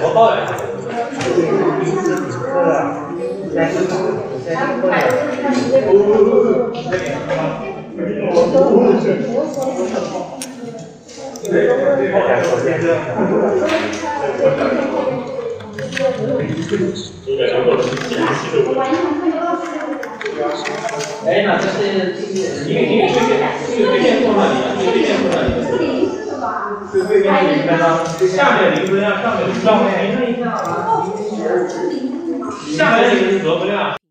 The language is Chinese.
我包了。哎，那这是。一个一个对面，一个对面坐那里，一个对面坐那里。对对面是一个呢，下面零分啊，上面上面下啊，下面那个是得分啊。